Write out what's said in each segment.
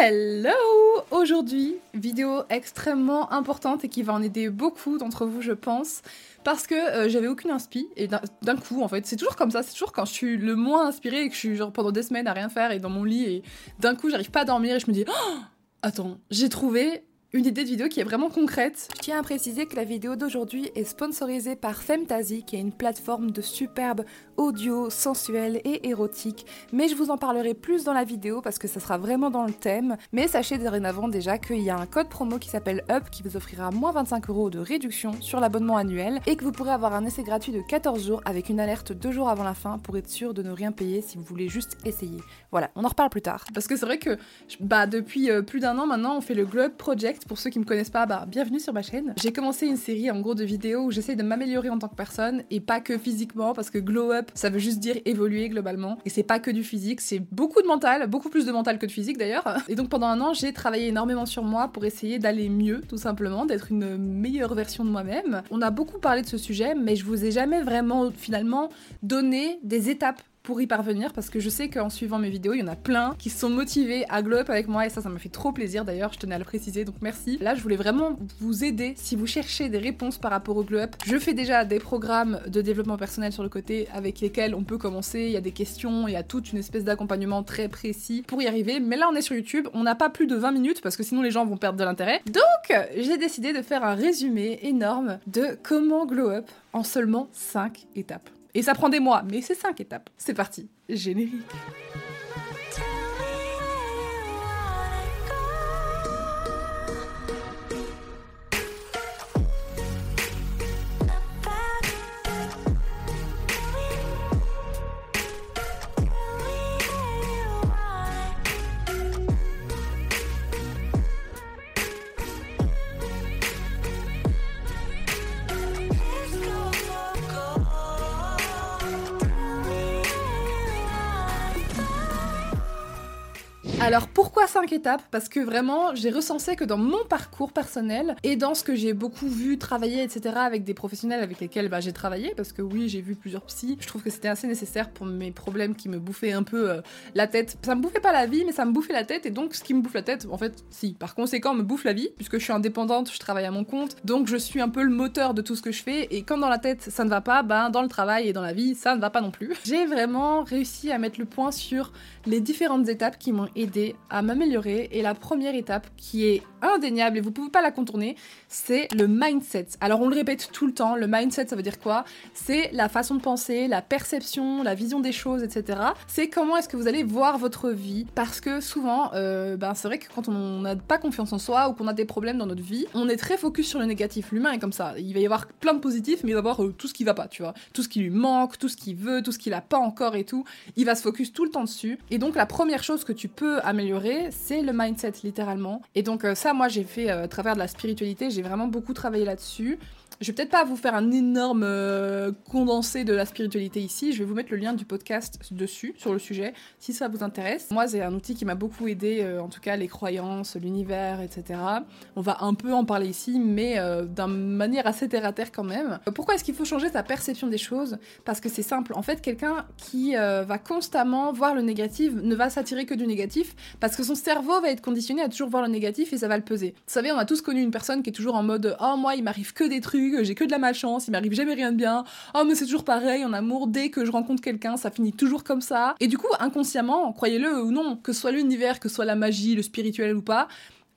Hello! Aujourd'hui, vidéo extrêmement importante et qui va en aider beaucoup d'entre vous, je pense, parce que euh, j'avais aucune inspi et d'un coup, en fait, c'est toujours comme ça, c'est toujours quand je suis le moins inspirée et que je suis genre pendant des semaines à rien faire et dans mon lit et d'un coup, j'arrive pas à dormir et je me dis oh! Attends, j'ai trouvé une idée de vidéo qui est vraiment concrète. Je tiens à préciser que la vidéo d'aujourd'hui est sponsorisée par Femtasy, qui est une plateforme de superbe audio, sensuel et érotique. Mais je vous en parlerai plus dans la vidéo parce que ça sera vraiment dans le thème. Mais sachez dorénavant déjà qu'il y a un code promo qui s'appelle UP qui vous offrira moins 25 euros de réduction sur l'abonnement annuel et que vous pourrez avoir un essai gratuit de 14 jours avec une alerte deux jours avant la fin pour être sûr de ne rien payer si vous voulez juste essayer. Voilà, on en reparle plus tard. Parce que c'est vrai que bah, depuis euh, plus d'un an maintenant, on fait le Globe Project pour ceux qui me connaissent pas, bah, bienvenue sur ma chaîne. J'ai commencé une série en gros de vidéos où j'essaye de m'améliorer en tant que personne et pas que physiquement parce que glow up, ça veut juste dire évoluer globalement. Et c'est pas que du physique, c'est beaucoup de mental, beaucoup plus de mental que de physique d'ailleurs. Et donc pendant un an, j'ai travaillé énormément sur moi pour essayer d'aller mieux, tout simplement, d'être une meilleure version de moi-même. On a beaucoup parlé de ce sujet, mais je vous ai jamais vraiment finalement donné des étapes pour y parvenir parce que je sais qu'en suivant mes vidéos, il y en a plein qui sont motivés à glow up avec moi et ça, ça me fait trop plaisir d'ailleurs, je tenais à le préciser donc merci. Là, je voulais vraiment vous aider si vous cherchez des réponses par rapport au glow up. Je fais déjà des programmes de développement personnel sur le côté avec lesquels on peut commencer, il y a des questions, il y a toute une espèce d'accompagnement très précis pour y arriver. Mais là, on est sur YouTube, on n'a pas plus de 20 minutes parce que sinon les gens vont perdre de l'intérêt. Donc, j'ai décidé de faire un résumé énorme de comment glow up en seulement 5 étapes. Et ça prend des mois, mais c'est 5 étapes. C'est parti, générique. Pourquoi 5 étapes? Parce que vraiment j'ai recensé que dans mon parcours personnel et dans ce que j'ai beaucoup vu travailler etc avec des professionnels avec lesquels bah, j'ai travaillé parce que oui j'ai vu plusieurs psys, je trouve que c'était assez nécessaire pour mes problèmes qui me bouffaient un peu euh, la tête. Ça me bouffait pas la vie mais ça me bouffait la tête et donc ce qui me bouffe la tête en fait si par conséquent me bouffe la vie puisque je suis indépendante, je travaille à mon compte donc je suis un peu le moteur de tout ce que je fais et quand dans la tête ça ne va pas, ben dans le travail et dans la vie ça ne va pas non plus. J'ai vraiment réussi à mettre le point sur les différentes étapes qui m'ont aidé à m'améliorer et la première étape qui est indéniable et vous pouvez pas la contourner, c'est le mindset. Alors on le répète tout le temps, le mindset ça veut dire quoi? C'est la façon de penser, la perception, la vision des choses, etc. C'est comment est-ce que vous allez voir votre vie parce que souvent, euh, ben c'est vrai que quand on n'a pas confiance en soi ou qu'on a des problèmes dans notre vie, on est très focus sur le négatif. L'humain est comme ça. Il va y avoir plein de positifs, mais il va y avoir euh, tout ce qui va pas, tu vois. Tout ce qui lui manque, tout ce qu'il veut, tout ce qu'il a pas encore et tout. Il va se focus tout le temps dessus. Et donc la première chose que tu peux améliorer, c'est le mindset littéralement. Et donc euh, ça, moi j'ai fait à travers de la spiritualité, j'ai vraiment beaucoup travaillé là-dessus. Je vais peut-être pas vous faire un énorme euh, condensé de la spiritualité ici, je vais vous mettre le lien du podcast dessus, sur le sujet, si ça vous intéresse. Moi, c'est un outil qui m'a beaucoup aidé, euh, en tout cas les croyances, l'univers, etc. On va un peu en parler ici, mais euh, d'une manière assez terre-à-terre quand même. Pourquoi est-ce qu'il faut changer sa perception des choses? Parce que c'est simple, en fait, quelqu'un qui va constamment voir le négatif ne va s'attirer que du négatif, parce que son cerveau va être conditionné à toujours voir le négatif et ça va le peser. Vous savez, on a tous connu une personne qui est toujours en mode « Oh, moi, il m'arrive que des trucs, j'ai que de la malchance, il m'arrive jamais rien de bien. Oh, mais c'est toujours pareil en amour, dès que je rencontre quelqu'un, ça finit toujours comme ça. Et du coup, inconsciemment, croyez-le ou non, que ce soit l'univers, que ce soit la magie, le spirituel ou pas,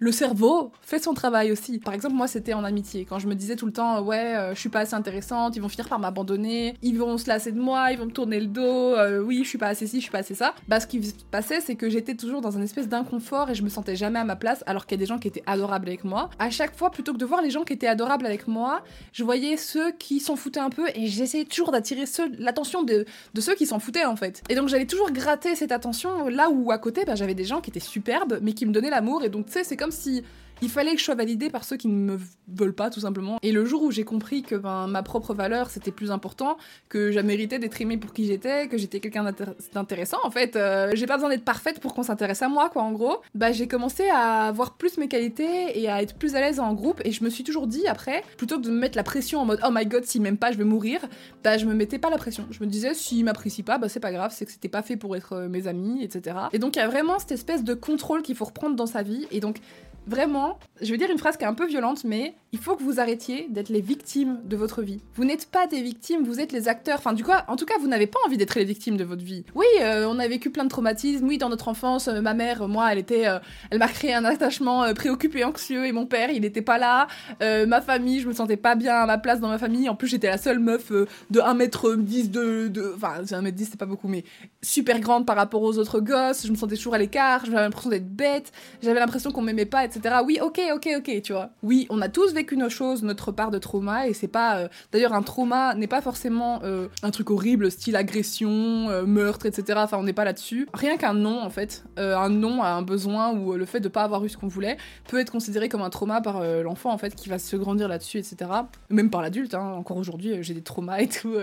le cerveau fait son travail aussi. Par exemple, moi, c'était en amitié. Quand je me disais tout le temps, ouais, euh, je suis pas assez intéressante, ils vont finir par m'abandonner, ils vont se lasser de moi, ils vont me tourner le dos, euh, oui, je suis pas assez ci, je suis pas assez ça. Bah, ce qui se passait, c'est que j'étais toujours dans un espèce d'inconfort et je me sentais jamais à ma place, alors qu'il y a des gens qui étaient adorables avec moi. À chaque fois, plutôt que de voir les gens qui étaient adorables avec moi, je voyais ceux qui s'en foutaient un peu et j'essayais toujours d'attirer l'attention de, ceux qui s'en foutaient en fait. Et donc, j'allais toujours gratter cette attention là où à côté, bah, j'avais des gens qui étaient superbes, mais qui me donnaient l'amour et donc, tu sais, c'est comme si il fallait que je sois validée par ceux qui ne me veulent pas, tout simplement. Et le jour où j'ai compris que ben, ma propre valeur, c'était plus important, que j'ai mérité d'être aimée pour qui j'étais, que j'étais quelqu'un d'intéressant, en fait, euh, j'ai pas besoin d'être parfaite pour qu'on s'intéresse à moi, quoi, en gros, bah j'ai commencé à voir plus mes qualités et à être plus à l'aise en groupe. Et je me suis toujours dit, après, plutôt que de me mettre la pression en mode oh my god, s'il m'aime pas, je vais mourir, bah je me mettais pas la pression. Je me disais, s'il m'apprécie pas, bah c'est pas grave, c'est que c'était pas fait pour être euh, mes amis, etc. Et donc il y a vraiment cette espèce de contrôle qu'il faut reprendre dans sa vie. Et donc Vraiment, je vais dire une phrase qui est un peu violente, mais il faut que vous arrêtiez d'être les victimes de votre vie. Vous n'êtes pas des victimes, vous êtes les acteurs. Enfin, du coup, en tout cas, vous n'avez pas envie d'être les victimes de votre vie. Oui, euh, on a vécu plein de traumatismes. Oui, dans notre enfance, euh, ma mère, moi, elle était, euh, elle m'a créé un attachement préoccupé, anxieux, et mon père, il n'était pas là. ma famille, je me sentais pas bien à ma place dans ma famille. En plus, j'étais la seule meuf de 1m10 de, enfin, 1m10, c'est pas beaucoup, mais super grande par rapport aux autres gosses. Je me sentais toujours à l'écart. J'avais l'impression d'être bête. J'avais l'impression qu'on m'aimait pas, etc. Oui, ok, ok, ok, tu vois. Oui, on a tous vécu nos choses, notre part de trauma, et c'est pas. Euh, d'ailleurs, un trauma n'est pas forcément euh, un truc horrible, style agression, euh, meurtre, etc. Enfin, on n'est pas là-dessus. Rien qu'un non, en fait, un non à un besoin ou le fait de pas avoir eu ce qu'on voulait peut être considéré comme un trauma par l'enfant, en fait, qui va se grandir là-dessus, etc. Même par l'adulte, hein. encore aujourd'hui, j'ai des traumas et tout,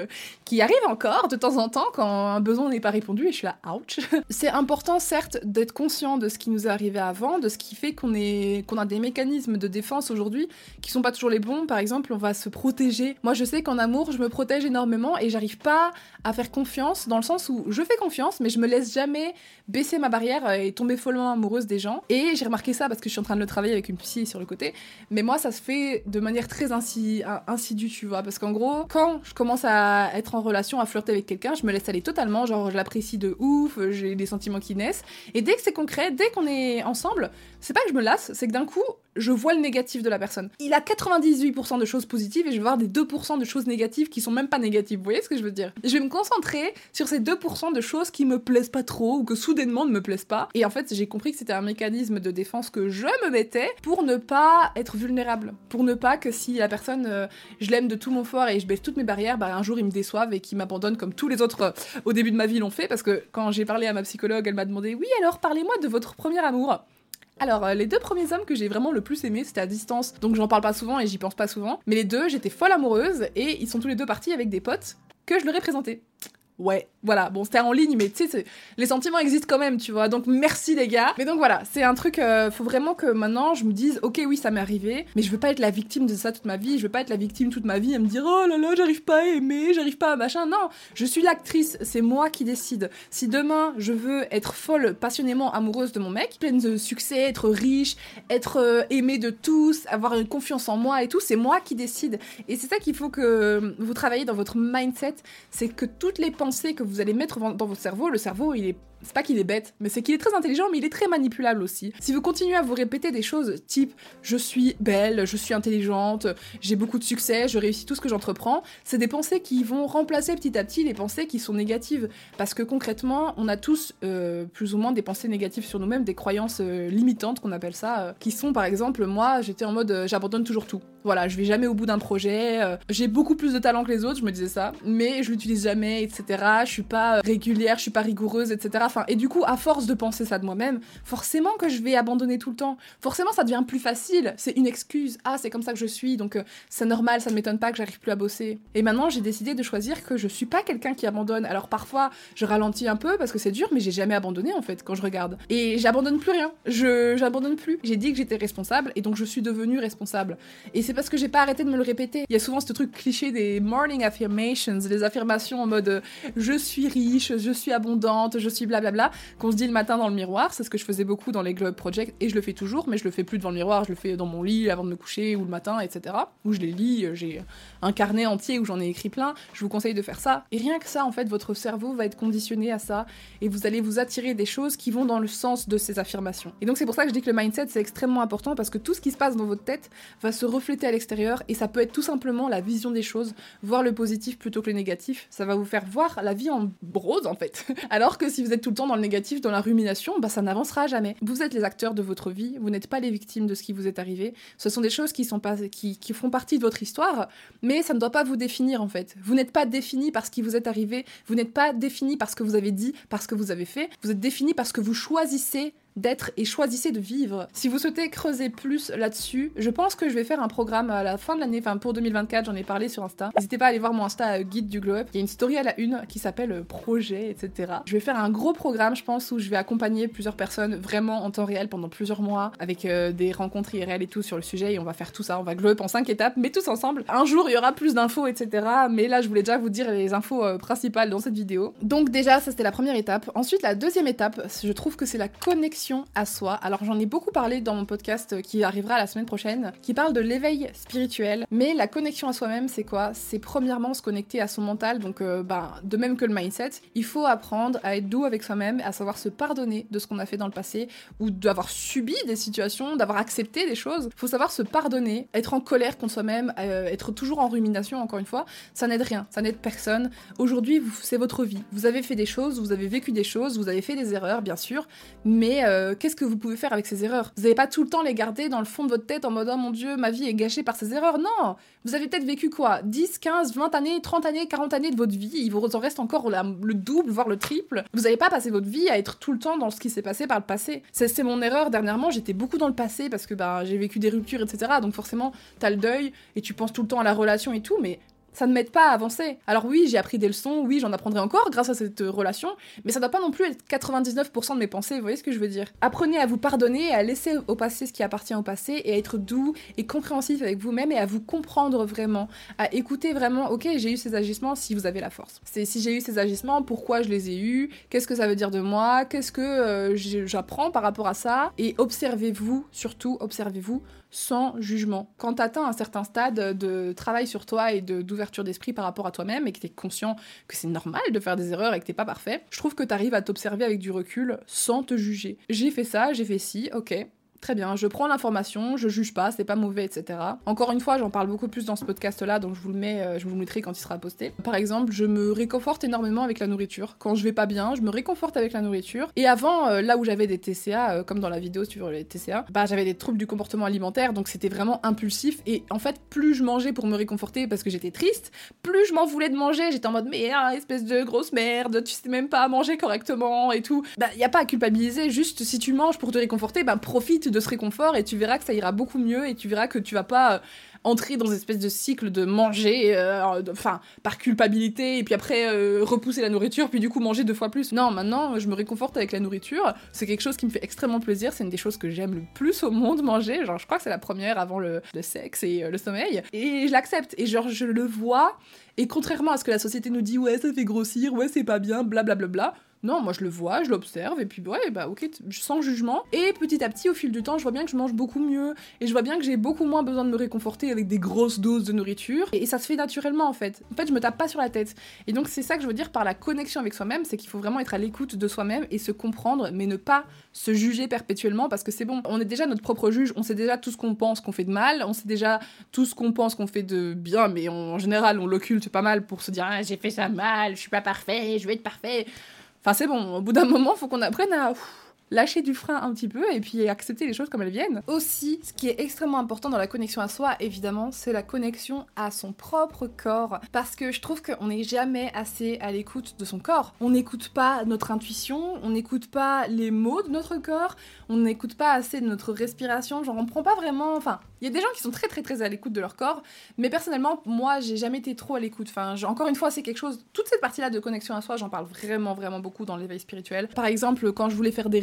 qui arrivent encore de temps en temps quand un besoin n'est pas répondu, et je suis là, ouch. c'est important, certes, d'être conscient de ce qui nous est arrivé avant, de ce qui fait qu'on est qu'on a des mécanismes de défense aujourd'hui qui sont pas toujours les bons. Par exemple, on va se protéger. Moi, je sais qu'en amour, je me protège énormément et j'arrive pas à faire confiance dans le sens où je fais confiance, mais je me laisse jamais baisser ma barrière et tomber follement amoureuse des gens. Et j'ai remarqué ça parce que je suis en train de le travailler avec une psy sur le côté. Mais moi, ça se fait de manière très insidue, tu vois. Parce qu'en gros, quand je commence à être en relation, à flirter avec quelqu'un, je me laisse aller totalement. Genre, je l'apprécie de ouf, j'ai des sentiments qui naissent. Et dès que c'est concret, dès qu'on est ensemble, c'est pas que je me lasse, c'est que d'un coup, je vois le négatif de la personne. Il a 98% de choses positives et je vais voir des 2% de choses négatives qui sont même pas négatives. Vous voyez ce que je veux dire? Je vais me concentrer sur ces 2% de choses qui me plaisent pas trop ou que soudainement ne me plaisent pas. Et en fait, j'ai compris que c'était un mécanisme de défense que je me mettais pour ne pas être vulnérable. Pour ne pas que si la personne, euh, je l'aime de tout mon fort et je baisse toutes mes barrières, bah un jour il me déçoive et qu'il m'abandonne comme tous les autres euh, au début de ma vie l'ont fait. Parce que quand j'ai parlé à ma psychologue, elle m'a demandé Oui, alors parlez-moi de votre premier amour. Alors, euh, les deux premiers hommes que j'ai vraiment le plus aimés, c'était à distance, donc j'en parle pas souvent et j'y pense pas souvent. Mais les deux, j'étais folle amoureuse et ils sont tous les deux partis avec des potes que je leur ai présentés. Ouais, voilà, bon, c'était en ligne, mais tu sais, les sentiments existent quand même, tu vois. Donc merci les gars. Mais donc voilà, c'est un truc, euh, faut vraiment que maintenant je me dise, ok, oui, ça m'est arrivé, mais je veux pas être la victime de ça toute ma vie. Je veux pas être la victime toute ma vie et me dire, oh là là, j'arrive pas à aimer, j'arrive pas à machin. Non, je suis l'actrice, c'est moi qui décide. Si demain je veux être folle, passionnément amoureuse de mon mec, pleine de succès, être riche, être euh, aimée de tous, avoir une confiance en moi et tout, c'est moi qui décide. Et c'est ça qu'il faut que vous travaillez dans votre mindset, c'est que toutes les pensées que vous allez mettre dans votre cerveau, le cerveau, il est c'est pas qu'il est bête, mais c'est qu'il est très intelligent, mais il est très manipulable aussi. Si vous continuez à vous répéter des choses type je suis belle, je suis intelligente, j'ai beaucoup de succès, je réussis tout ce que j'entreprends, c'est des pensées qui vont remplacer petit à petit les pensées qui sont négatives. Parce que concrètement, on a tous euh, plus ou moins des pensées négatives sur nous-mêmes, des croyances euh, limitantes qu'on appelle ça, euh, qui sont par exemple, moi j'étais en mode j'abandonne toujours tout. Voilà, je vais jamais au bout d'un projet, j'ai beaucoup plus de talent que les autres, je me disais ça, mais je l'utilise jamais, etc. Je suis pas régulière, je suis pas rigoureuse, etc et du coup, à force de penser ça de moi-même, forcément que je vais abandonner tout le temps. Forcément, ça devient plus facile. C'est une excuse. Ah, c'est comme ça que je suis, donc euh, c'est normal, ça ne m'étonne pas que j'arrive plus à bosser. Et maintenant, j'ai décidé de choisir que je suis pas quelqu'un qui abandonne. Alors parfois, je ralentis un peu parce que c'est dur, mais j'ai jamais abandonné en fait quand je regarde. Et j'abandonne plus rien. Je j'abandonne plus. J'ai dit que j'étais responsable et donc je suis devenue responsable. Et c'est parce que j'ai pas arrêté de me le répéter. Il y a souvent ce truc cliché des morning affirmations, des affirmations en mode euh, je suis riche, je suis abondante, je suis blablabla qu'on se dit le matin dans le miroir. C'est ce que je faisais beaucoup dans les Globe Project et je le fais toujours, mais je le fais plus devant le miroir, je le fais dans mon lit avant de me coucher ou le matin, etc. Où je les lis, euh, j'ai un carnet entier où j'en ai écrit plein. Je vous conseille de faire ça. Et rien que ça, en fait, votre cerveau va être conditionné à ça et vous allez vous attirer des choses qui vont dans le sens de ces affirmations. Et donc c'est pour ça que je dis que le mindset c'est extrêmement important parce que tout ce qui se passe dans votre tête va se refléter à l'extérieur et ça peut être tout simplement la vision des choses, voir le positif plutôt que le négatif. Ça va vous faire voir la vie en rose en fait. Alors que si vous êtes tout le temps dans le négatif, dans la rumination, bah ça n'avancera jamais. Vous êtes les acteurs de votre vie, vous n'êtes pas les victimes de ce qui vous est arrivé. Ce sont des choses qui sont pas qui, qui font partie de votre histoire, mais ça ne doit pas vous définir en fait. Vous n'êtes pas défini par ce qui vous est arrivé, vous n'êtes pas défini par ce que vous avez dit, par ce que vous avez fait, vous êtes défini parce que vous choisissez d'être et choisissez de vivre. Si vous souhaitez creuser plus là-dessus, je pense que je vais faire un programme à la fin de l'année, enfin pour 2024, j'en ai parlé sur Insta. N'hésitez pas à aller voir mon Insta euh, guide du glow up. Il y a une story à la une qui s'appelle euh, projet, etc. Je vais faire un gros programme, je pense, où je vais accompagner plusieurs personnes vraiment en temps réel pendant plusieurs mois avec euh, des rencontres IRL et tout sur le sujet et on va faire tout ça. On va glow up en cinq étapes, mais tous ensemble. Un jour, il y aura plus d'infos, etc. Mais là, je voulais déjà vous dire les infos principales dans cette vidéo. Donc déjà, ça c'était la première étape. Ensuite, la deuxième étape, je trouve que c'est la connexion à soi. Alors j'en ai beaucoup parlé dans mon podcast qui arrivera la semaine prochaine, qui parle de l'éveil spirituel. Mais la connexion à soi-même, c'est quoi? C'est premièrement se connecter à son mental. Donc, euh, bah, de même que le mindset, il faut apprendre à être doux avec soi-même, à savoir se pardonner de ce qu'on a fait dans le passé ou d'avoir subi des situations, d'avoir accepté des choses. Il faut savoir se pardonner, être en colère contre soi-même, euh, être toujours en rumination, encore une fois, ça n'aide rien, ça n'aide personne. Aujourd'hui, c'est votre vie. Vous avez fait des choses, vous avez vécu des choses, vous avez fait des erreurs, bien sûr, mais euh, qu'est-ce que vous pouvez faire avec ces erreurs? Vous n'allez pas tout le temps les garder dans le fond de votre tête en mode oh mon dieu, ma vie est gâchée par ces erreurs. Non Vous avez peut-être vécu quoi? 10, 15, 20 années, 30 années, 40 années de votre vie, il vous en reste encore le double, voire le triple. Vous n'avez pas passé votre vie à être tout le temps dans ce qui s'est passé par le passé. C'est mon erreur dernièrement, j'étais beaucoup dans le passé parce que bah, j'ai vécu des ruptures, etc. Donc forcément, t'as le deuil et tu penses tout le temps à la relation et tout, mais ça ne m'aide pas à avancer. Alors oui, j'ai appris des leçons, oui, j'en apprendrai encore grâce à cette euh, relation, mais ça ne doit pas non plus être 99% de mes pensées, vous voyez ce que je veux dire Apprenez à vous pardonner, à laisser au passé ce qui appartient au passé, et à être doux et compréhensif avec vous-même, et à vous comprendre vraiment, à écouter vraiment, ok, j'ai eu ces agissements si vous avez la force. C'est si j'ai eu ces agissements, pourquoi je les ai eus, qu'est-ce que ça veut dire de moi, qu'est-ce que euh, j'apprends par rapport à ça, et observez-vous, surtout observez-vous sans jugement. Quand tu atteins un certain stade de travail sur toi et d'ouverture d'esprit par rapport à toi-même et que tu es conscient que c'est normal de faire des erreurs et que t'es pas parfait, je trouve que tu arrives à t'observer avec du recul sans te juger. J'ai fait ça, j'ai fait ci, ok, Très bien, je prends l'information, je juge pas, c'est pas mauvais, etc. Encore une fois, j'en parle beaucoup plus dans ce podcast-là, donc je vous le mets, euh, je vous le mettrai quand il sera posté. Par exemple, je me réconforte énormément avec la nourriture. Quand je vais pas bien, je me réconforte avec la nourriture. Et avant, euh, là où j'avais des TCA, euh, comme dans la vidéo sur les TCA, bah j'avais des troubles du comportement alimentaire, donc c'était vraiment impulsif. Et en fait, plus je mangeais pour me réconforter parce que j'étais triste, plus je m'en voulais de manger. J'étais en mode mais ah, espèce de grosse merde, tu sais même pas manger correctement et tout. Bah y a pas à culpabiliser, juste si tu manges pour te réconforter, bah profite de ce réconfort et tu verras que ça ira beaucoup mieux et tu verras que tu vas pas euh, entrer dans une espèce de cycle de manger, euh, enfin, par culpabilité, et puis après euh, repousser la nourriture, puis du coup manger deux fois plus. Non, maintenant, je me réconforte avec la nourriture. C'est quelque chose qui me fait extrêmement plaisir. C'est une des choses que j'aime le plus au monde, manger. Genre, je crois que c'est la première avant le, le sexe et le sommeil. Et je l'accepte. Et genre, je le vois. Et contrairement à ce que la société nous dit, ouais, ça fait grossir, ouais, c'est pas bien, blablabla. Bla, bla, bla, non, moi je le vois, je l'observe, et puis ouais, bah ok, sans jugement. Et petit à petit, au fil du temps, je vois bien que je mange beaucoup mieux, et je vois bien que j'ai beaucoup moins besoin de me réconforter avec des grosses doses de nourriture, et, ça se fait naturellement en fait. En fait, je me tape pas sur la tête. Et donc c'est ça que je veux dire par la connexion avec soi-même, c'est qu'il faut vraiment être à l'écoute de soi-même et se comprendre, mais ne pas se juger perpétuellement, parce que c'est bon, on est déjà notre propre juge, on sait déjà tout ce qu'on pense qu'on fait de mal, on sait déjà tout ce qu'on pense qu'on fait de bien, mais en général, on l'occulte pas mal pour se dire, ah, j'ai fait ça mal, je suis pas parfait, je vais être parfait. Enfin, c'est bon, au bout d'un moment, faut qu'on apprenne à lâcher du frein un petit peu et puis accepter les choses comme elles viennent. Aussi, ce qui est extrêmement important dans la connexion à soi, évidemment, c'est la connexion à son propre corps. Parce que je trouve qu'on n'est jamais assez à l'écoute de son corps. On n'écoute pas notre intuition, on n'écoute pas les mots de notre corps, on n'écoute pas assez de notre respiration. Genre, on prend pas vraiment. Enfin, il y a des gens qui sont très très très à l'écoute de leur corps, mais personnellement, moi, j'ai jamais été trop à l'écoute. Enfin, encore une fois, c'est quelque chose. Toute cette partie-là de connexion à soi, j'en parle vraiment vraiment beaucoup dans l'éveil spirituel. Par exemple, quand je voulais faire des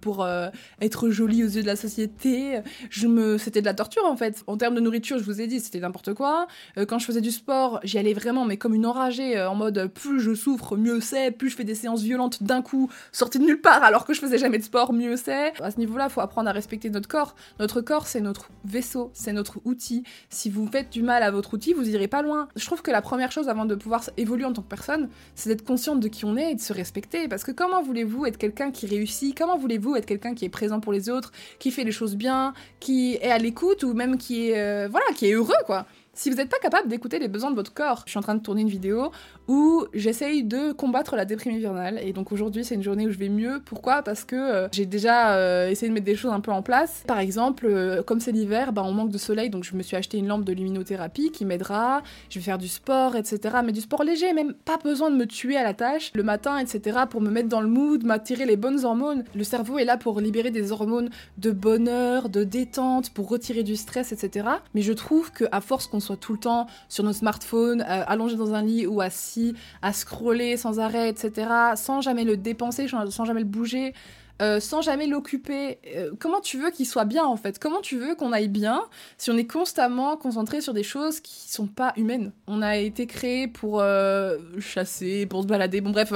pour euh, être jolie aux yeux de la société. Je me, c'était de la torture en fait. En termes de nourriture, je vous ai dit, c'était n'importe quoi. Euh, quand je faisais du sport, j'y allais vraiment, mais comme une enragée, euh, en mode plus je souffre, mieux c'est. Plus je fais des séances violentes d'un coup, sorties de nulle part, alors que je faisais jamais de sport, mieux c'est. À ce niveau-là, faut apprendre à respecter notre corps. Notre corps, c'est notre vaisseau, c'est notre outil. Si vous faites du mal à votre outil, vous irez pas loin. Je trouve que la première chose avant de pouvoir évoluer en tant que personne, c'est d'être consciente de qui on est et de se respecter. Parce que comment voulez-vous être quelqu'un qui réussit? Comment voulez-vous être quelqu'un qui est présent pour les autres, qui fait les choses bien, qui est à l'écoute ou même qui est, euh, voilà, qui est heureux, quoi? Si vous n'êtes pas capable d'écouter les besoins de votre corps, je suis en train de tourner une vidéo où j'essaye de combattre la déprime hivernale. Et donc aujourd'hui, c'est une journée où je vais mieux. Pourquoi? Parce que euh, j'ai déjà euh, essayé de mettre des choses un peu en place. Par exemple, euh, comme c'est l'hiver, bah, on manque de soleil, donc je me suis acheté une lampe de luminothérapie qui m'aidera. Je vais faire du sport, etc. Mais du sport léger, même pas besoin de me tuer à la tâche le matin, etc. pour me mettre dans le mood, m'attirer les bonnes hormones. Le cerveau est là pour libérer des hormones de bonheur, de détente, pour retirer du stress, etc. Mais je trouve que à force qu'on soit tout le temps sur nos smartphones, allongé dans un lit ou assis à scroller sans arrêt, etc., sans jamais le dépenser, sans jamais le bouger, euh, sans jamais l'occuper. Euh, comment tu veux qu'il soit bien en fait? Comment tu veux qu'on aille bien si on est constamment concentré sur des choses qui sont pas humaines? On a été créé pour euh, chasser, pour se balader. Bon bref,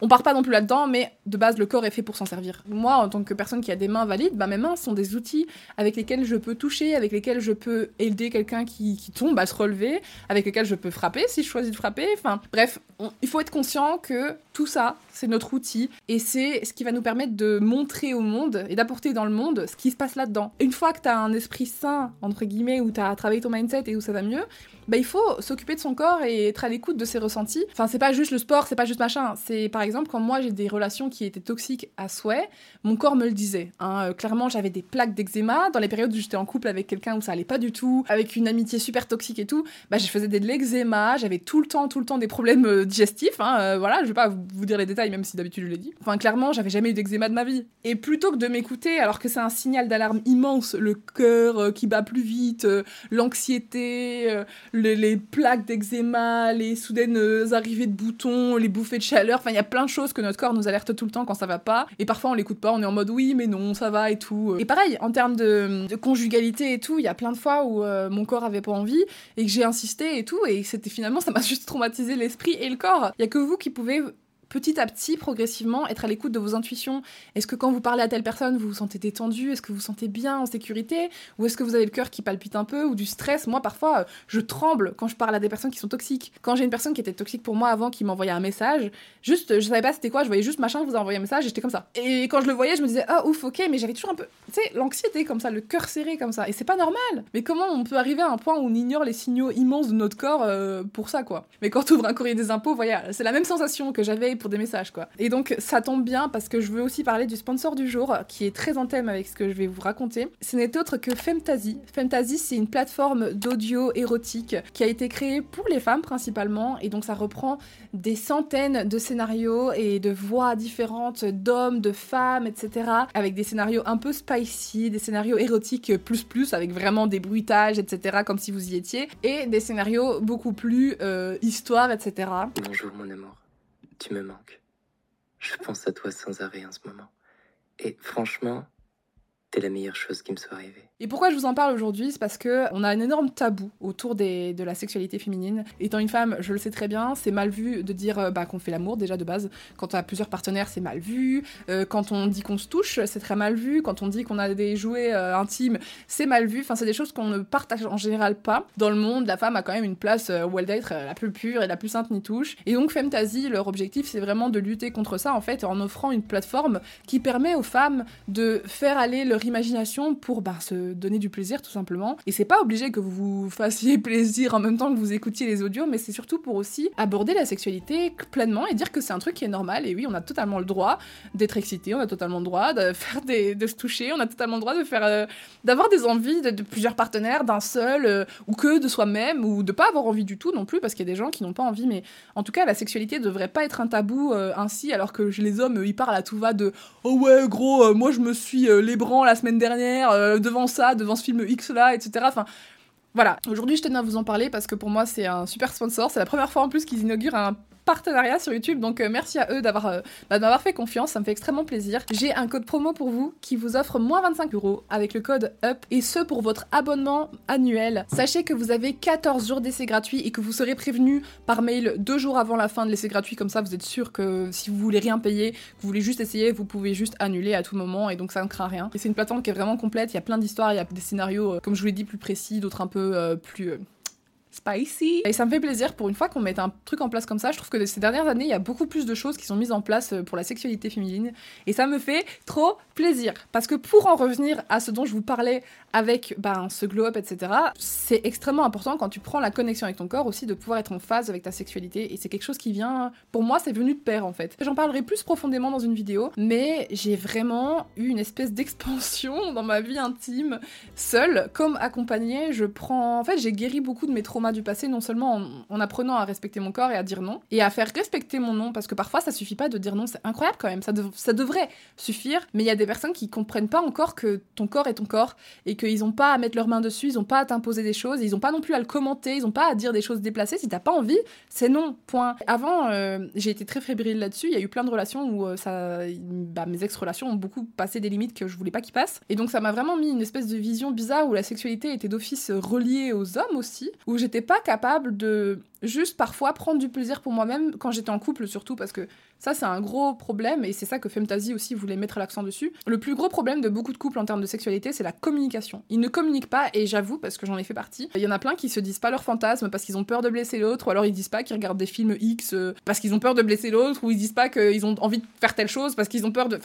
on part pas non plus là-dedans, mais de base le corps est fait pour s'en servir. Moi, en tant que personne qui a des mains valides, bah, mes mains sont des outils avec lesquels je peux toucher, avec lesquels je peux aider quelqu'un qui, tombe à se relever, avec lesquels je peux frapper si je choisis de frapper. Enfin bref, il faut être conscient que tout ça, c'est notre outil et c'est ce qui va nous permettre montrer au monde et d'apporter dans le monde ce qui se passe là-dedans. Une fois que tu as un esprit sain, entre guillemets, où tu as travaillé ton mindset et où ça va mieux, bah, il faut s'occuper de son corps et être à l'écoute de ses ressentis. Enfin, c'est pas juste le sport, c'est pas juste machin. C'est par exemple quand moi j'ai des relations qui étaient toxiques à souhait, mon corps me le disait. Hein. Euh, clairement, j'avais des plaques d'eczéma dans les périodes où j'étais en couple avec quelqu'un où ça allait pas du tout, avec une amitié super toxique et tout. Bah, je faisais de l'eczéma, j'avais tout le temps, tout le temps des problèmes euh, digestifs. Hein. Euh, voilà, je vais pas vous dire les détails, même si d'habitude je l'ai dit. Enfin, clairement, j'avais jamais eu d'eczéma de ma Et plutôt que de m'écouter, alors que c'est un signal d'alarme immense, le cœur qui bat plus vite, l'anxiété, les, les plaques d'eczéma, les soudaines euh, arrivées de boutons, les bouffées de chaleur. Enfin, il y a plein de choses que notre corps nous alerte tout le temps quand ça va pas. Et parfois, on l'écoute pas, on est en mode oui, mais non, ça va et tout. Et pareil, en termes de, conjugalité et tout, il y a plein de fois où euh, mon corps avait pas envie et que j'ai insisté et tout. Et c'était finalement, ça m'a juste traumatisé l'esprit et le corps. Il y a que vous qui pouvez petit à petit, progressivement, être à l'écoute de vos intuitions. Est-ce que quand vous parlez à telle personne, vous vous sentez détendu? Est-ce que vous vous sentez bien, en sécurité? Ou est-ce que vous avez le cœur qui palpite un peu Ou du stress? Moi, parfois, je tremble quand je parle à des personnes qui sont toxiques. Quand j'ai une personne qui était toxique pour moi avant, qui m'envoyait un message, juste, je savais pas c'était quoi, je voyais juste machin vous a envoyé un message et j'étais comme ça. Et quand je le voyais, je me disais, ah ouf, ok, mais j'avais toujours un peu, tu sais, l'anxiété comme ça, le cœur serré comme ça. Et c'est pas normal. Mais comment on peut arriver à un point où on ignore les signaux immenses de notre corps euh, pour ça, quoi? Mais quand tu ouvres un courrier des impôts, voilà, c'est la même sensation que j'avais pour des messages, quoi. Et donc ça tombe bien parce que je veux aussi parler du sponsor du jour qui est très en thème avec ce que je vais vous raconter. Ce n'est autre que Femtasy. Femtasy c'est une plateforme d'audio érotique qui a été créée pour les femmes principalement et donc ça reprend des centaines de scénarios et de voix différentes d'hommes, de femmes, etc. Avec des scénarios un peu spicy, des scénarios érotiques plus plus avec vraiment des bruitages, etc. comme si vous y étiez et des scénarios beaucoup plus euh, histoire, etc. Bonjour mon amour, tu me manques. Je pense à toi sans arrêt en ce moment. Et franchement, t'es la meilleure chose qui me soit arrivée. Et pourquoi je vous en parle aujourd'hui C'est parce que on a un énorme tabou autour des, de la sexualité féminine. Étant une femme, je le sais très bien, c'est mal vu de dire euh, bah, qu'on fait l'amour déjà de base. Quand on a plusieurs partenaires, c'est mal vu. Euh, quand on dit qu'on se touche, c'est très mal vu. Quand on dit qu'on a des jouets euh, intimes, c'est mal vu. Enfin, c'est des choses qu'on ne partage en général pas. Dans le monde, la femme a quand même une place où elle doit être la plus pure et la plus sainte ni touche. Et donc, Femtasy, leur objectif, c'est vraiment de lutter contre ça en fait en offrant une plateforme qui permet aux femmes de faire aller leur imagination pour bah, se donner du plaisir tout simplement. Et c'est pas obligé que vous vous fassiez plaisir en même temps que vous écoutiez les audios, mais c'est surtout pour aussi aborder la sexualité pleinement et dire que c'est un truc qui est normal. Et oui, on a totalement le droit d'être excité, on a totalement le droit de faire des, de se toucher, on a totalement le droit de faire, euh, d'avoir des envies de, plusieurs partenaires, d'un seul, euh, ou que de soi-même, ou de pas avoir envie du tout non plus, parce qu'il y a des gens qui n'ont pas envie. Mais en tout cas, la sexualité devrait pas être un tabou euh, ainsi, alors que les hommes, ils parlent à tout va de oh ouais, gros, moi je me suis les la semaine dernière devant ça, devant ce film X là, etc. Enfin, voilà. Aujourd'hui, je tenais à vous en parler parce que pour moi, c'est un super sponsor. C'est la première fois en plus qu'ils inaugurent un partenariat sur YouTube. Donc euh, merci à eux d'avoir euh, bah, m'avoir fait confiance, ça me fait extrêmement plaisir. J'ai un code promo pour vous qui vous offre moins 25 euros avec le code UP et ce pour votre abonnement annuel. Sachez que vous avez 14 jours d'essai gratuit et que vous serez prévenu par mail deux jours avant la fin de l'essai gratuit. Comme ça, vous êtes sûr que si vous voulez rien payer, que vous voulez juste essayer, vous pouvez juste annuler à tout moment et donc ça ne craint rien. Et c'est une plateforme qui est vraiment complète. Il y a plein d'histoires, il y a des scénarios, euh, comme je vous l'ai dit, plus précis, d'autres un peu plus spicy. Et ça me fait plaisir pour une fois qu'on mette un truc en place comme ça. Je trouve que ces dernières années, il y a beaucoup plus de choses qui sont mises en place euh, pour la sexualité féminine. Et ça me fait trop plaisir. Parce que pour en revenir à ce dont je vous parlais avec ben, ce glow-up, etc., c'est extrêmement important quand tu prends la connexion avec ton corps aussi de pouvoir être en phase avec ta sexualité. Et c'est quelque chose qui vient, pour moi, c'est venu de pair en fait. J'en parlerai plus profondément dans une vidéo, mais j'ai vraiment eu une espèce d'expansion dans ma vie intime, seule, comme accompagnée. Je prends, en fait, j'ai guéri beaucoup de mes traumas du passé, non seulement en, apprenant à respecter mon corps et à dire non, et à faire respecter mon nom, parce que parfois ça suffit pas de dire non, c'est incroyable quand même, ça, ça devrait suffire, mais il y a des personnes qui comprennent pas encore que ton corps est ton corps, et qu'ils ont pas à mettre leurs mains dessus, ils ont pas à t'imposer des choses, ils ont pas non plus à le commenter, ils ont pas à dire des choses déplacées, si t'as pas envie, c'est non, point. Avant, euh, j'ai été très fébrile là-dessus, il y a eu plein de relations où euh, ça, bah, mes ex-relations ont beaucoup passé des limites que je voulais pas qu'ils passent, et donc ça m'a vraiment mis une espèce de vision bizarre où la sexualité était d'office reliée aux hommes aussi, où j'étais pas capable de juste parfois prendre du plaisir pour moi-même quand j'étais en couple surtout parce que ça c'est un gros problème et c'est ça que Femtasy aussi voulait mettre l'accent dessus. Le plus gros problème de beaucoup de couples en termes de sexualité c'est la communication. Ils ne communiquent pas et j'avoue parce que j'en ai fait partie, il y en a plein qui se disent pas leurs fantasmes parce qu'ils ont peur de blesser l'autre ou alors ils disent pas qu'ils regardent des films X euh, parce qu'ils ont peur de blesser l'autre ou ils disent pas qu'ils ont envie de faire telle chose parce qu'ils ont peur de...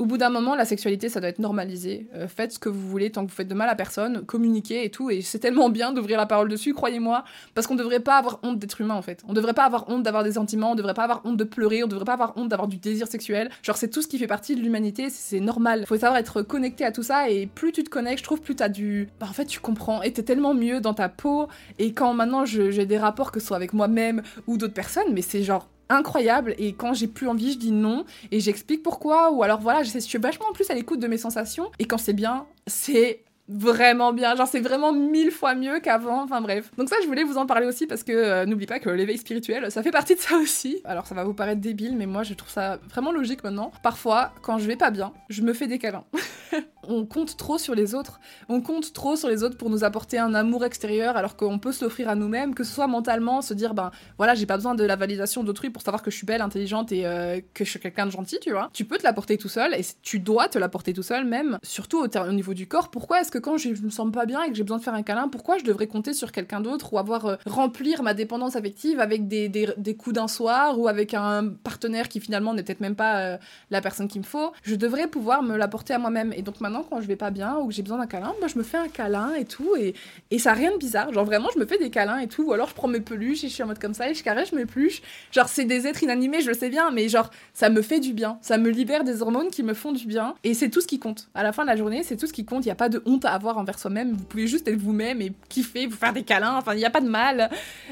au bout d'un moment, la sexualité, ça doit être normalisé. Euh, faites ce que vous voulez tant que vous faites de mal à personne, communiquez et tout. Et c'est tellement bien d'ouvrir la parole dessus, croyez-moi, parce qu'on ne devrait pas avoir honte d'être humain en fait. On ne devrait pas avoir honte d'avoir des sentiments, on ne devrait pas avoir honte de pleurer, on ne devrait pas avoir honte d'avoir du désir sexuel. Genre, c'est tout ce qui fait partie de l'humanité, c'est normal. Faut savoir être connecté à tout ça et plus tu te connectes, je trouve, plus t'as du. Bah, en fait, tu comprends et t'es tellement mieux dans ta peau. Et quand maintenant j'ai des rapports, que ce soit avec moi-même ou d'autres personnes, mais c'est genre incroyable. Et quand j'ai plus envie je dis non. Et j'explique pourquoi. Ou alors voilà je suis vachement en plus à l'écoute de mes sensations. Et quand c'est bien c'est vraiment bien. Genre, c'est vraiment mille fois mieux qu'avant. Enfin, bref. Donc, ça, je voulais vous en parler aussi parce que euh, n'oublie pas que l'éveil spirituel, ça fait partie de ça aussi. Alors, ça va vous paraître débile, mais moi, je trouve ça vraiment logique maintenant. Parfois, quand je vais pas bien, je me fais des câlins. on compte trop sur les autres. On compte trop sur les autres pour nous apporter un amour extérieur alors qu'on peut se l'offrir à nous-mêmes, que ce soit mentalement, se dire, ben voilà, j'ai pas besoin de la validation d'autrui pour savoir que je suis belle, intelligente et euh, que je suis quelqu'un de gentil, tu vois. Tu peux te l'apporter tout seul et tu dois te l'apporter tout seul, même, surtout au, au niveau du corps. Pourquoi est-ce que quand je, me sens pas bien et que j'ai besoin de faire un câlin, pourquoi je devrais compter sur quelqu'un d'autre ou avoir euh, remplir ma dépendance affective avec des, des, coups d'un soir ou avec un partenaire qui finalement n'est peut-être même pas euh, la personne qu'il me faut? Je devrais pouvoir me l'apporter à moi-même. Et donc maintenant, quand je vais pas bien ou que j'ai besoin d'un câlin, moi je me fais un câlin et tout. Et, et ça rien de bizarre. Genre vraiment, je me fais des câlins et tout. Ou alors je prends mes peluches et je suis en mode comme ça et je caresse mes peluches. Genre c'est des êtres inanimés, je le sais bien, mais genre ça me fait du bien. Ça me libère des hormones qui me font du bien. Et c'est tout ce qui compte. À la fin de la journée, c'est tout ce qui compte. Il n'y a pas de honte à avoir envers soi-même. Vous pouvez juste être vous-même et kiffer, vous faire des câlins. Enfin, il n'y a pas de mal.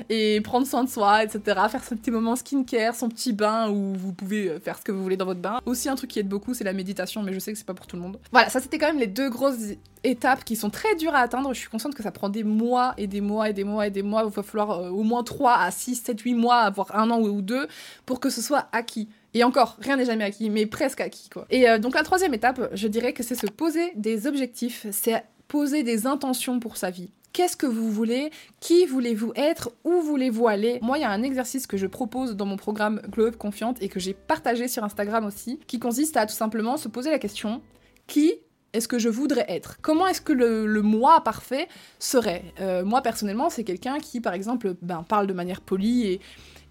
Et prendre soin de soi, etc. Faire ce petit moment skincare, son petit bain où vous pouvez faire ce que vous voulez dans votre bain. Aussi, un truc qui aide beaucoup, c'est la méditation, mais je sais que c'est pas pour tout le monde. Voilà, ça c'était quand même les deux grosses étapes qui sont très dures à atteindre. Je suis consciente que ça prend des mois et des mois et des mois et des mois. Il va falloir euh, au moins 3 à 6, 7, 8 mois, voire un an ou deux pour que ce soit acquis. Et encore, rien n'est jamais acquis, mais presque acquis, quoi. Et euh, donc la troisième étape, je dirais que c'est se poser des objectifs, c'est poser des intentions pour sa vie. Qu'est-ce que vous voulez? Qui voulez-vous être? Où voulez-vous aller? Moi, il y a un exercice que je propose dans mon programme Glow Up Confiante et que j'ai partagé sur Instagram aussi, qui consiste à tout simplement se poser la question qui est-ce que je voudrais être? Comment est-ce que le, moi parfait serait? Euh, Moi, personnellement, c'est quelqu'un qui, par exemple, ben, parle de manière polie et,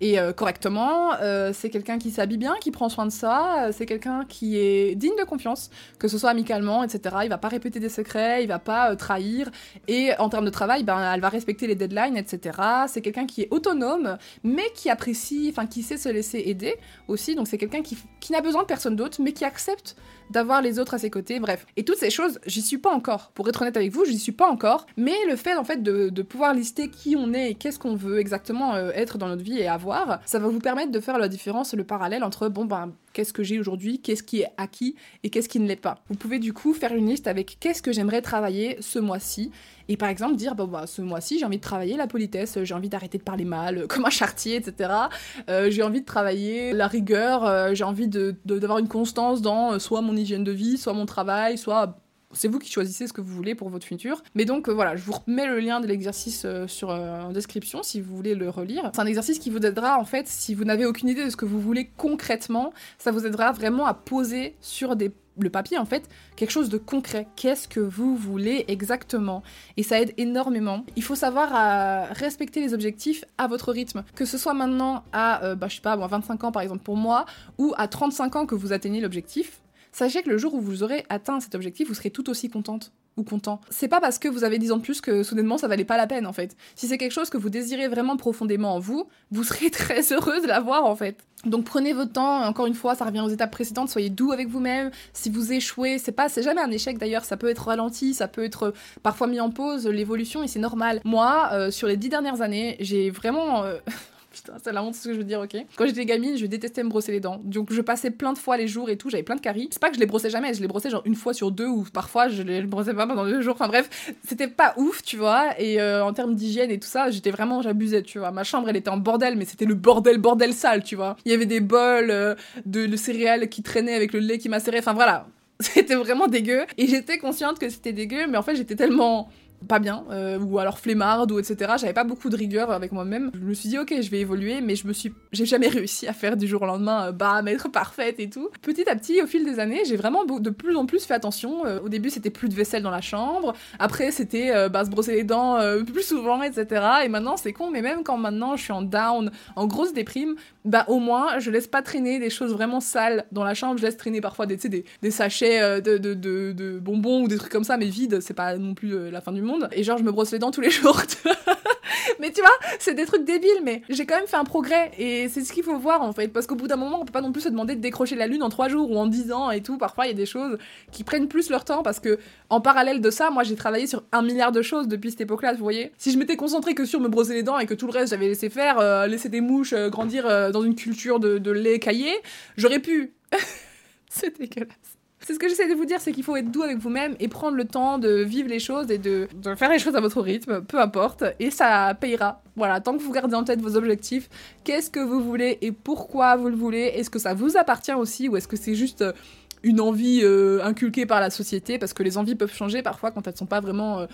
et euh, correctement. Euh, c'est quelqu'un qui s'habille bien, qui prend soin de ça. c'est quelqu'un qui est digne de confiance, que ce soit amicalement, etc. Il va pas répéter des secrets, il va pas trahir. Et en termes de travail, ben, elle va respecter les deadlines, etc. C'est quelqu'un qui est autonome, mais qui apprécie, enfin, qui sait se laisser aider aussi. Donc, c'est quelqu'un qui, qui n'a besoin de personne d'autre, mais qui accepte d'avoir les autres à ses côtés, bref. Et toutes ces choses, j'y suis pas encore. Pour être honnête avec vous, j'y suis pas encore. Mais le fait, en fait, de, pouvoir lister qui on est et qu'est-ce qu'on veut exactement euh, être dans notre vie et avoir, ça va vous permettre de faire la différence, le parallèle entre, bon, ben, qu'est-ce que j'ai aujourd'hui, qu'est-ce qui est acquis et qu'est-ce qui ne l'est pas. Vous pouvez du coup faire une liste avec qu'est-ce que j'aimerais travailler ce mois-ci et par exemple dire bon bah ce mois-ci j'ai envie de travailler la politesse, j'ai envie d'arrêter de parler mal comme un chartier, etc. Euh, j'ai envie de travailler la rigueur, euh, j'ai envie de d'avoir une constance dans euh, soit mon hygiène de vie, soit mon travail, soit c'est vous qui choisissez ce que vous voulez pour votre futur. Mais donc voilà, je vous remets le lien de l'exercice sur en description si vous voulez le relire. C'est un exercice qui vous aidera en fait si vous n'avez aucune idée de ce que vous voulez concrètement, ça vous aidera vraiment à poser sur le papier en fait, quelque chose de concret. Qu'est-ce que vous voulez exactement? Et ça aide énormément. Il faut savoir respecter les objectifs à votre rythme. Que ce soit maintenant à, euh, bah, je sais pas, 25 ans par exemple pour moi, ou à 35 ans que vous atteignez l'objectif, sachez que le jour où vous aurez atteint cet objectif, vous serez tout aussi contente ou content. C'est pas parce que vous avez 10 ans de plus que soudainement ça valait pas la peine en fait. Si c'est quelque chose que vous désirez vraiment profondément en vous, vous serez très heureuse de l'avoir en fait. Donc prenez votre temps, encore une fois, ça revient aux étapes précédentes, soyez doux avec vous-même. Si vous échouez, c'est pas c'est jamais un échec d'ailleurs, ça peut être ralenti, ça peut être parfois mis en pause l'évolution et c'est normal. Moi, euh, sur les dix dernières années, j'ai vraiment euh, Putain, c'est la honte ce que je veux dire, ok. Quand j'étais gamine, je détestais me brosser les dents. Donc je passais plein de fois les jours et tout, j'avais plein de caries. C'est pas que je les brossais jamais, je les brossais genre une fois sur deux ou parfois je les brossais pas pendant deux jours. Enfin bref, c'était pas ouf, tu vois. Et euh, en termes d'hygiène et tout ça, j'étais vraiment, j'abusais, tu vois. Ma chambre, elle était en bordel, mais c'était le bordel, bordel sale, tu vois. Il y avait des bols euh, de, céréales qui traînaient avec le lait qui macérait. Enfin voilà, c'était vraiment dégueu. Et j'étais consciente que c'était dégueu, mais en fait j'étais tellement pas bien, euh, ou alors flemmarde, ou etc. J'avais pas beaucoup de rigueur avec moi-même. Je me suis dit, ok, je vais évoluer, mais je me suis, j'ai jamais réussi à faire du jour au lendemain, euh, bah, être parfaite et tout. Petit à petit, au fil des années, j'ai vraiment de plus en plus fait attention. Euh, au début, c'était plus de vaisselle dans la chambre. Après, c'était bah, se brosser les dents plus souvent, etc. Et maintenant, c'est con, mais même quand maintenant je suis en down, en grosse déprime, bah au moins, je laisse pas traîner des choses vraiment sales dans la chambre. Je laisse traîner parfois des, des, des sachets de, de, de, de, bonbons ou des trucs comme ça, mais vides. C'est pas non plus la fin du monde. Et genre, je me brosse les dents tous les jours. mais tu vois, c'est des trucs débiles, mais j'ai quand même fait un progrès. Et c'est ce qu'il faut voir en fait. Parce qu'au bout d'un moment, on peut pas non plus se demander de décrocher la lune en 3 jours ou en 10 ans et tout. Parfois, il y a des choses qui prennent plus leur temps parce que, en parallèle de ça, moi j'ai travaillé sur un milliard de choses depuis cette époque-là, vous voyez. Si je m'étais concentré que sur me brosser les dents et que tout le reste j'avais laissé faire, euh, laisser des mouches euh, grandir euh, dans une culture de, de lait caillé, j'aurais pu. c'est dégueulasse. C'est ce que j'essaie de vous dire, c'est qu'il faut être doux avec vous-même et prendre le temps de vivre les choses et de, faire les choses à votre rythme, peu importe, et ça payera. Voilà, tant que vous gardez en tête vos objectifs, qu'est-ce que vous voulez et pourquoi vous le voulez, est-ce que ça vous appartient aussi ou est-ce que c'est juste euh, une envie euh, inculquée par la société parce que les envies peuvent changer parfois quand elles sont pas vraiment euh,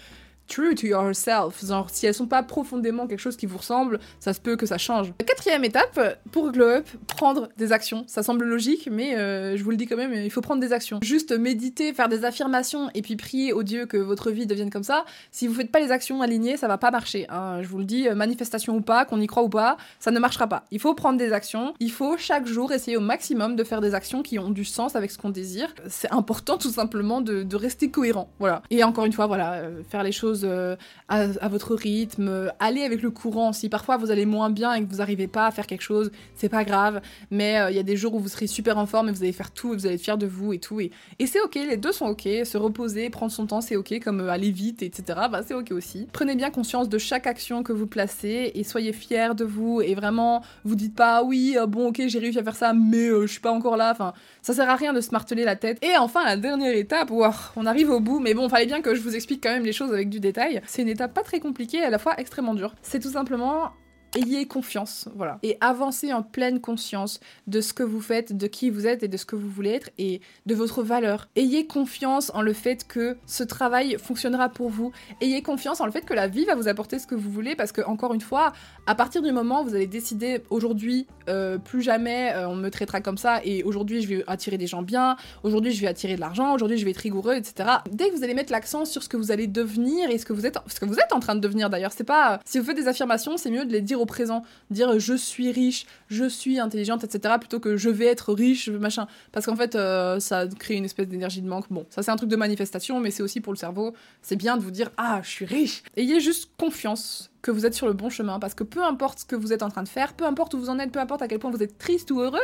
true to yourself. Genre, si elles sont pas profondément quelque chose qui vous ressemble, ça se peut que ça change. quatrième étape, pour Glow Up, prendre des actions. Ça semble logique, mais euh, je vous le dis quand même, il faut prendre des actions. Juste méditer, faire des affirmations et puis prier au Dieu que votre vie devienne comme ça. Si vous faites pas les actions alignées, ça va pas marcher. Hein. Je vous le dis, manifestation ou pas, qu'on y croit ou pas, ça ne marchera pas. Il faut prendre des actions. Il faut chaque jour essayer au maximum de faire des actions qui ont du sens avec ce qu'on désire. C'est important tout simplement de, de, rester cohérent. Voilà. Et encore une fois, voilà, euh, faire les choses euh, à, votre rythme, allez avec le courant. Si parfois vous allez moins bien et que vous n'arrivez pas à faire quelque chose, c'est pas grave. Mais euh, il y a des jours où vous serez super en forme et vous allez faire tout et vous allez être fier de vous et tout. Et, c'est ok, les deux sont ok. Se reposer, prendre son temps, c'est ok. Comme euh, aller vite, etc. Bah, c'est ok aussi. Prenez bien conscience de chaque action que vous placez et soyez fiers de vous. Et vraiment, vous dites pas oui, bon ok, j'ai réussi à faire ça, mais je suis pas encore là. Enfin, ça sert à rien de se marteler la tête. Et enfin, la dernière étape, on arrive au bout. Mais bon, fallait bien que je vous explique quand même les choses avec du détail. C'est une étape pas très compliquée et à la fois extrêmement dure. C'est tout simplement ayez confiance, voilà. Et avancez en pleine conscience de ce que vous faites, de qui vous êtes et de ce que vous voulez être et de votre valeur. Ayez confiance en le fait que ce travail fonctionnera pour vous. Ayez confiance en le fait que la vie va vous apporter ce que vous voulez parce que, encore une fois, à partir du moment où vous allez décider aujourd'hui, euh, plus jamais euh, on me traitera comme ça et aujourd'hui je vais attirer des gens bien, aujourd'hui je vais attirer de l'argent, aujourd'hui je vais être rigoureux, etc. Dès que vous allez mettre l'accent sur ce que vous allez devenir et ce que vous êtes, ce que vous êtes en train de devenir d'ailleurs, c'est pas, si vous faites des affirmations, c'est mieux de les dire au présent, dire je suis riche, je suis intelligente, etc. plutôt que je vais être riche, machin. Parce qu'en fait, euh, ça crée une espèce d'énergie de manque. Bon, ça c'est un truc de manifestation, mais c'est aussi pour le cerveau. C'est bien de vous dire ah, je suis riche. Ayez juste confiance que vous êtes sur le bon chemin. Parce que peu importe ce que vous êtes en train de faire, peu importe où vous en êtes, peu importe à quel point vous êtes triste ou heureux,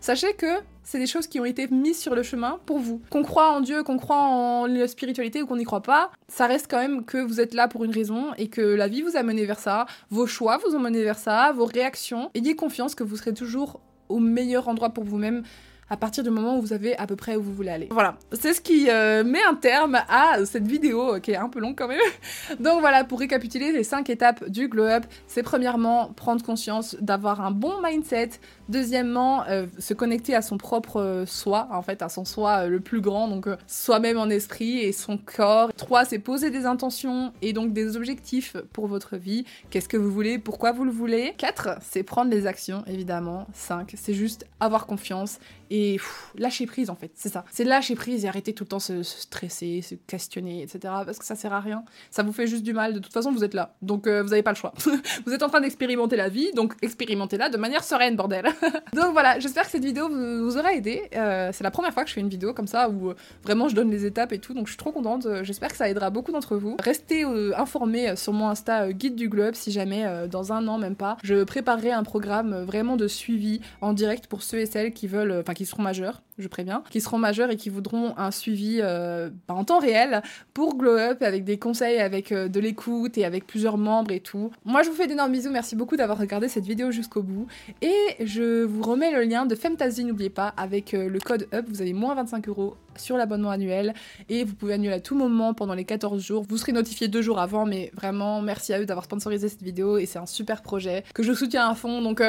sachez que c'est des choses qui ont été mises sur le chemin pour vous. Qu'on croit en Dieu, qu'on croit en la spiritualité ou qu'on n'y croit pas, ça reste quand même que vous êtes là pour une raison et que la vie vous a mené vers ça, vos choix vous ont mené vers ça, vos réactions. Ayez confiance que vous serez toujours au meilleur endroit pour vous-même à partir du moment où vous savez à peu près où vous voulez aller. Voilà, c'est ce qui euh, met un terme à cette vidéo qui est un peu longue quand même. Donc voilà, pour récapituler les cinq étapes du glow up, c'est premièrement prendre conscience d'avoir un bon mindset, Deuxièmement, euh, se connecter à son propre euh, soi, en fait, à son soi euh, le plus grand, donc soi-même en esprit et son corps. Trois, c'est poser des intentions et donc des objectifs pour votre vie. Qu'est-ce que vous voulez? Pourquoi vous le voulez? Quatre, c'est prendre les actions, évidemment. Cinq, c'est juste avoir confiance et lâcher prise en fait, c'est ça. C'est lâcher prise et arrêter tout le temps se, se, stresser, se questionner, etc. Parce que ça sert à rien. Ça vous fait juste du mal. De toute façon, vous êtes là. Donc vous n'avez pas le choix. vous êtes en train d'expérimenter la vie, donc expérimentez-la de manière sereine, bordel. donc voilà, j'espère que cette vidéo vous, aura aidé. Euh, c'est la première fois que je fais une vidéo comme ça où euh, vraiment je donne les étapes et tout, donc je suis trop contente. Euh, j'espère que ça aidera beaucoup d'entre vous. Restez informés sur mon Insta Guide du Globe si jamais dans un an, même pas, je préparerai un programme vraiment de suivi en direct pour ceux et celles qui veulent, enfin qui seront majeurs je préviens, qui seront majeurs et qui voudront un suivi bah, en temps réel pour Glow Up avec des conseils, avec de l'écoute et avec plusieurs membres et tout. Moi, je vous fais d'énormes bisous. Merci beaucoup d'avoir regardé cette vidéo jusqu'au bout. Et je vous remets le lien de Femtasy, n'oubliez pas, avec euh, le code UP. Vous avez moins 25 euros sur l'abonnement annuel et vous pouvez annuler à tout moment pendant les 14 jours. Vous serez notifié deux jours avant, mais vraiment, merci à eux d'avoir sponsorisé cette vidéo et c'est un super projet que je soutiens à fond. Donc,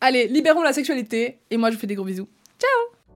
allez, libérons la sexualité et moi, je vous fais des gros bisous. Ciao